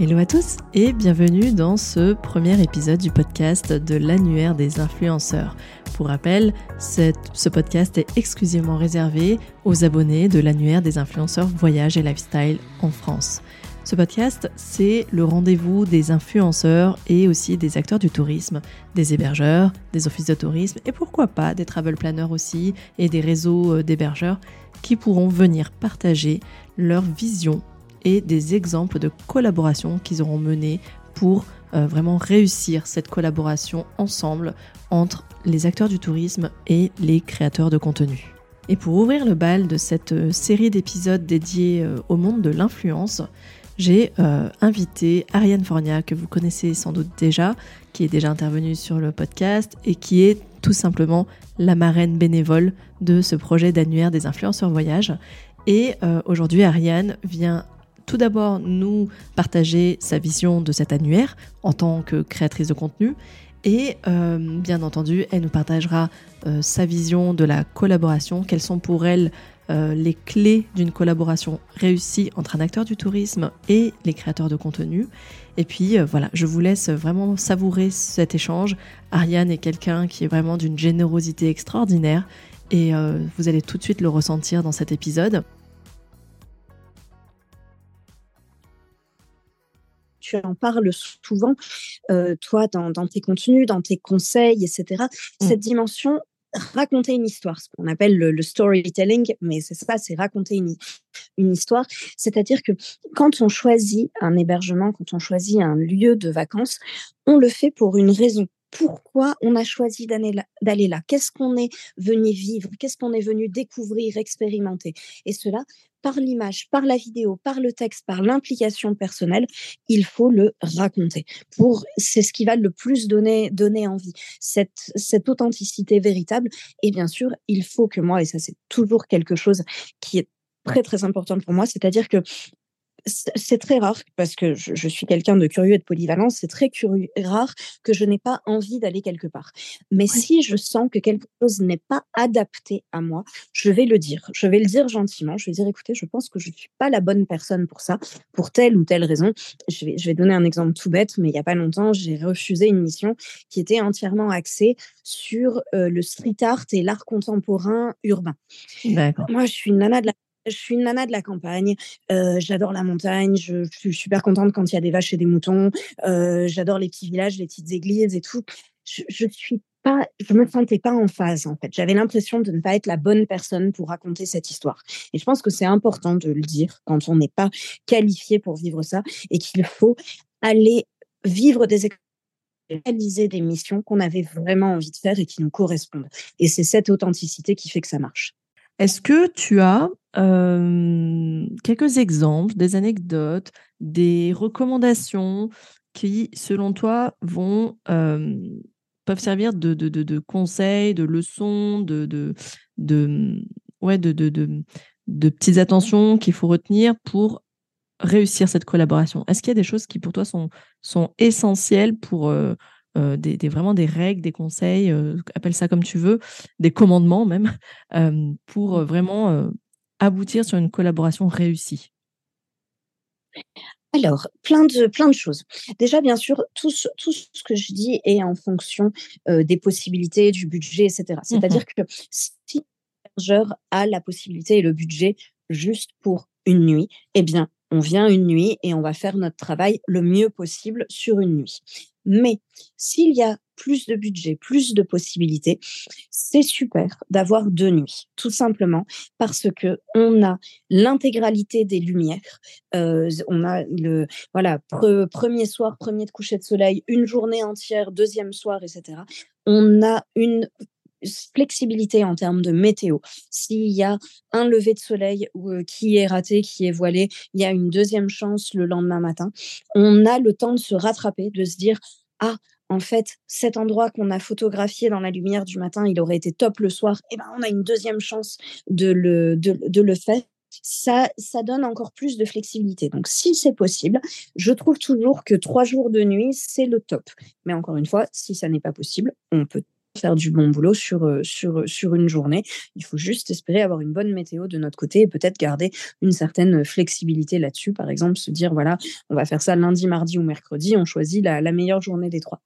Hello à tous et bienvenue dans ce premier épisode du podcast de l'annuaire des influenceurs. Pour rappel, ce podcast est exclusivement réservé aux abonnés de l'annuaire des influenceurs voyage et lifestyle en France. Ce podcast, c'est le rendez-vous des influenceurs et aussi des acteurs du tourisme, des hébergeurs, des offices de tourisme et pourquoi pas des travel planners aussi et des réseaux euh, d'hébergeurs qui pourront venir partager leur vision et des exemples de collaborations qu'ils auront menées pour euh, vraiment réussir cette collaboration ensemble entre les acteurs du tourisme et les créateurs de contenu. Et pour ouvrir le bal de cette euh, série d'épisodes dédiés euh, au monde de l'influence, j'ai invité Ariane Fornia, que vous connaissez sans doute déjà, qui est déjà intervenue sur le podcast et qui est tout simplement la marraine bénévole de ce projet d'annuaire des influenceurs voyage. Et aujourd'hui, Ariane vient tout d'abord nous partager sa vision de cet annuaire en tant que créatrice de contenu et euh, bien entendu, elle nous partagera euh, sa vision de la collaboration, quelles sont pour elle euh, les clés d'une collaboration réussie entre un acteur du tourisme et les créateurs de contenu. Et puis voilà, je vous laisse vraiment savourer cet échange. Ariane est quelqu'un qui est vraiment d'une générosité extraordinaire et vous allez tout de suite le ressentir dans cet épisode. Tu en parles souvent, euh, toi, dans, tes contenus, dans tes conseils, etc. Mmh. Cette dimension, raconter une histoire, ce qu'on appelle le, storytelling, mais c'est ça, c'est raconter une, une histoire. C'est-à-dire que quand on choisit un hébergement, quand on choisit un lieu de vacances, on le fait pour une raison pourquoi on a choisi d'aller là, qu'est-ce qu'on est venu vivre, qu'est-ce qu'on est venu découvrir, expérimenter? Et cela, par l'image, par la vidéo, par le texte, par l'implication personnelle, il faut le raconter. Pour, c'est ce qui va le plus donner, donner envie. Cette, cette authenticité véritable. Et bien sûr, il faut que moi, et ça c'est toujours quelque chose qui est très très important pour moi, c'est-à-dire que c'est très rare parce que je, suis quelqu'un de curieux et de polyvalent. C'est très curieux, rare que je n'ai pas envie d'aller quelque part. Mais si je sens que quelque chose n'est pas adapté à moi, je vais le dire. Je vais le dire gentiment. Je vais dire, écoutez, je pense que je ne suis pas la bonne personne pour ça, pour telle ou telle raison. Je vais, je vais donner un exemple tout bête, mais il n'y a pas longtemps, j'ai refusé une mission qui était entièrement axée sur euh, le street art et l'art contemporain urbain. Moi, je suis une nana de la je suis une nana de la campagne. J'adore la montagne. Je, suis super contente quand il y a des vaches et des moutons. J'adore les petits villages, les petites églises et tout. Je, je suis pas, je me sentais pas en phase en fait. J'avais l'impression de ne pas être la bonne personne pour raconter cette histoire. Et je pense que c'est important de le dire quand on n'est pas qualifié pour vivre ça et qu'il faut aller vivre des réaliser des missions qu'on avait vraiment envie de faire et qui nous correspondent. Et c'est cette authenticité qui fait que ça marche. Est-ce que tu as quelques exemples, des anecdotes, des recommandations qui, selon toi, vont peuvent servir de, conseils, de leçons, de, petites attentions qu'il faut retenir pour réussir cette collaboration? Est-ce qu'il y a des choses qui, pour toi, sont, sont essentielles pour euh, des, vraiment des règles, des conseils, euh, appelle ça comme tu veux, des commandements même, euh, pour vraiment aboutir sur une collaboration réussie alors, plein de, plein de choses. Déjà, bien sûr, tout ce, tout ce que je dis est en fonction des possibilités, du budget, etc. C'est-à-dire mmh que si l'hébergeur a la possibilité et le budget juste pour une nuit, eh bien, on vient une nuit et on va faire notre travail le mieux possible sur une nuit. Mais s'il y a plus de budget, plus de possibilités, c'est super d'avoir deux nuits, tout simplement parce que on a l'intégralité des lumières, euh, on a le voilà premier soir, premier de coucher de soleil, une journée entière, deuxième soir, etc. On a une flexibilité en termes de météo. S'il y a un lever de soleil qui est raté, qui est voilé, il y a une deuxième chance le lendemain matin. On a le temps de se rattraper, de se dire ah en fait, cet endroit qu'on a photographié dans la lumière du matin, il aurait été top le soir, eh ben on a une deuxième chance de le, de, le faire. Ça, ça donne encore plus de flexibilité. Donc, si c'est possible, je trouve toujours que trois jours de nuit, c'est le top. Mais encore une fois, si ça n'est pas possible, on peut faire du bon boulot sur, sur, sur une journée. Il faut juste espérer avoir une bonne météo de notre côté et peut-être garder une certaine flexibilité là-dessus. Par exemple, se dire, voilà, on va faire ça lundi, mardi ou mercredi, on choisit la meilleure journée des trois.